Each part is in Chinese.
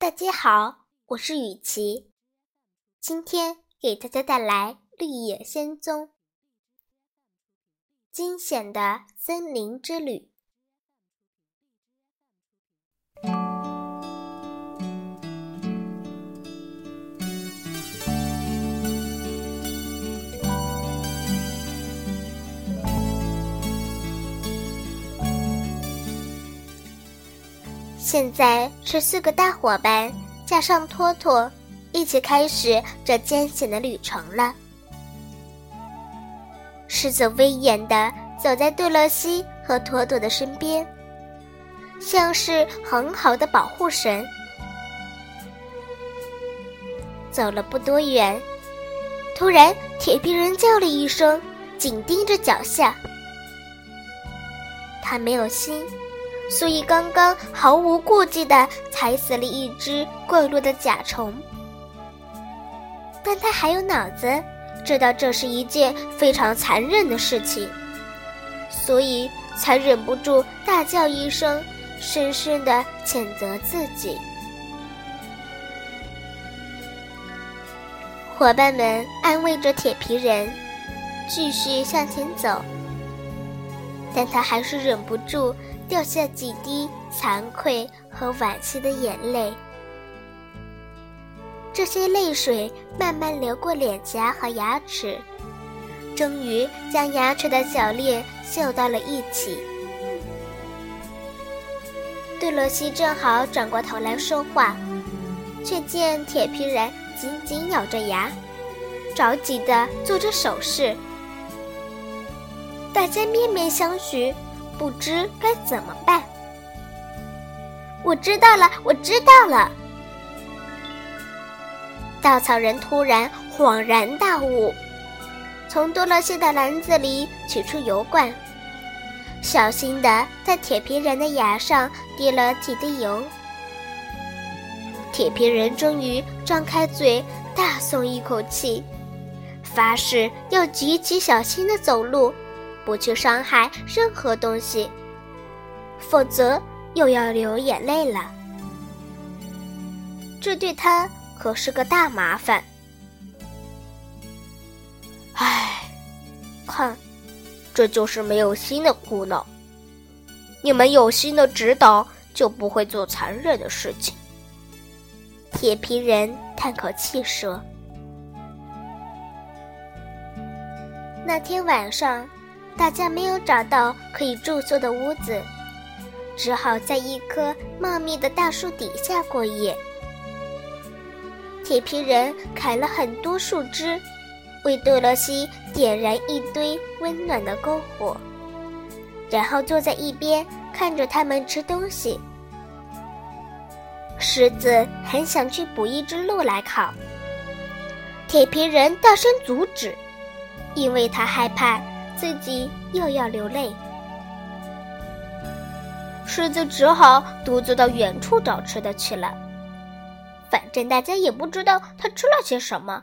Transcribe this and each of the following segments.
大家好，我是雨琪，今天给大家带来《绿野仙踪》惊险的森林之旅。现在是四个大伙伴加上托托，一起开始这艰险的旅程了。狮子威严的走在杜洛西和托托的身边，像是很好的保护神。走了不多远，突然铁皮人叫了一声，紧盯着脚下。他没有心。所以刚刚毫无顾忌地踩死了一只怪落的甲虫，但他还有脑子，知道这是一件非常残忍的事情，所以才忍不住大叫一声，深深地谴责自己。伙伴们安慰着铁皮人，继续向前走，但他还是忍不住。掉下几滴惭愧和惋惜的眼泪，这些泪水慢慢流过脸颊和牙齿，终于将牙齿的铰链绣到了一起。杜罗西正好转过头来说话，却见铁皮人紧紧咬着牙，着急地做着手势。大家面面相觑。不知该怎么办。我知道了，我知道了。稻草人突然恍然大悟，从多乐西的篮子里取出油罐，小心的在铁皮人的牙上滴了几滴油。铁皮人终于张开嘴，大松一口气，发誓要极其小心的走路。不去伤害任何东西，否则又要流眼泪了。这对他可是个大麻烦。唉，看，这就是没有心的苦恼。你们有心的指导，就不会做残忍的事情。铁皮人叹口气说：“那天晚上。”大家没有找到可以住宿的屋子，只好在一棵茂密的大树底下过夜。铁皮人砍了很多树枝，为多罗西点燃一堆温暖的篝火，然后坐在一边看着他们吃东西。狮子很想去捕一只鹿来烤，铁皮人大声阻止，因为他害怕。自己又要流泪，狮子只好独自到远处找吃的去了。反正大家也不知道他吃了些什么，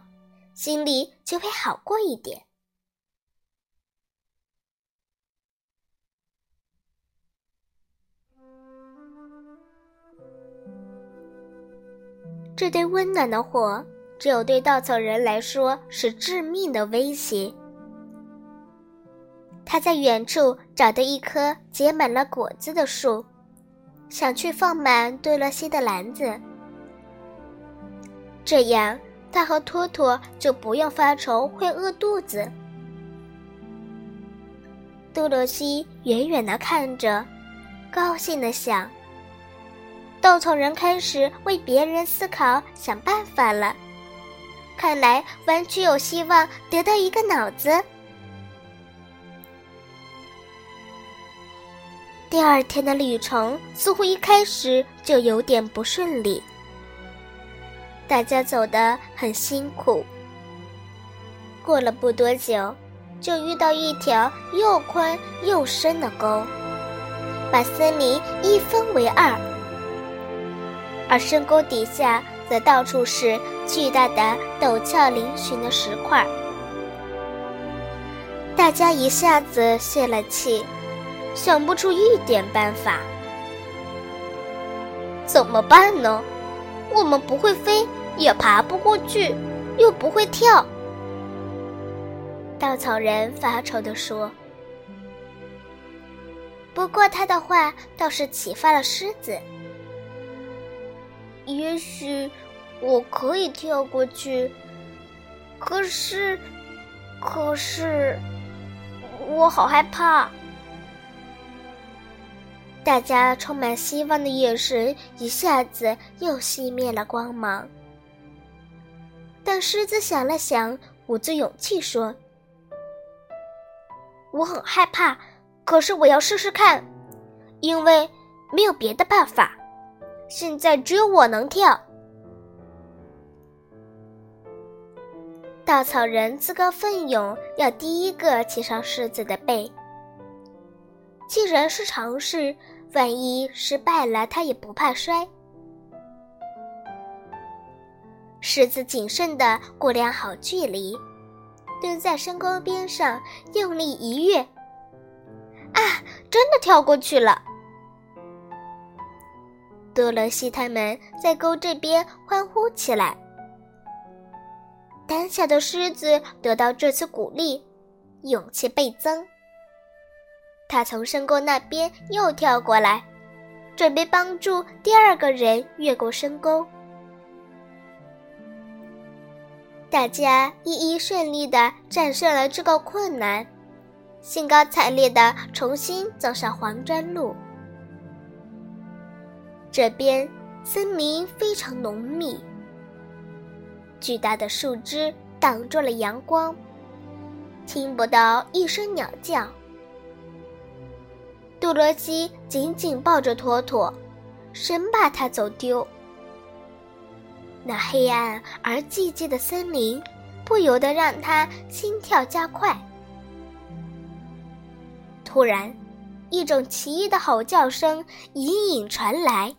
心里就会好过一点。这堆温暖的火，只有对稻草人来说是致命的威胁。他在远处找到一棵结满了果子的树，想去放满多罗西的篮子。这样，他和托托就不用发愁会饿肚子。多罗西远远的看着，高兴的想：稻草人开始为别人思考、想办法了，看来完全有希望得到一个脑子。第二天的旅程似乎一开始就有点不顺利，大家走得很辛苦。过了不多久，就遇到一条又宽又深的沟，把森林一分为二，而深沟底下则到处是巨大的陡峭嶙峋的石块。大家一下子泄了气。想不出一点办法，怎么办呢？我们不会飞，也爬不过去，又不会跳。”稻草人发愁地说。不过他的话倒是启发了狮子。也许我可以跳过去，可是，可是，我好害怕。大家充满希望的眼神一下子又熄灭了光芒。但狮子想了想，鼓足勇气说：“我很害怕，可是我要试试看，因为没有别的办法。现在只有我能跳。”稻草人自告奋勇要第一个骑上狮子的背。既然是尝试。万一失败了，他也不怕摔。狮子谨慎地估量好距离，蹲在深沟边上，用力一跃，啊，真的跳过去了！多萝西他们在沟这边欢呼起来。胆小的狮子得到这次鼓励，勇气倍增。他从深沟那边又跳过来，准备帮助第二个人越过深沟。大家一一顺利的战胜了这个困难，兴高采烈的重新走上黄砖路。这边森林非常浓密，巨大的树枝挡住了阳光，听不到一声鸟叫。杜罗西紧紧抱着托托，生怕他走丢。那黑暗而寂静的森林，不由得让他心跳加快。突然，一种奇异的吼叫声隐隐传来。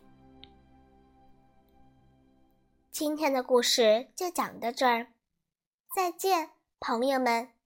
今天的故事就讲到这儿，再见，朋友们。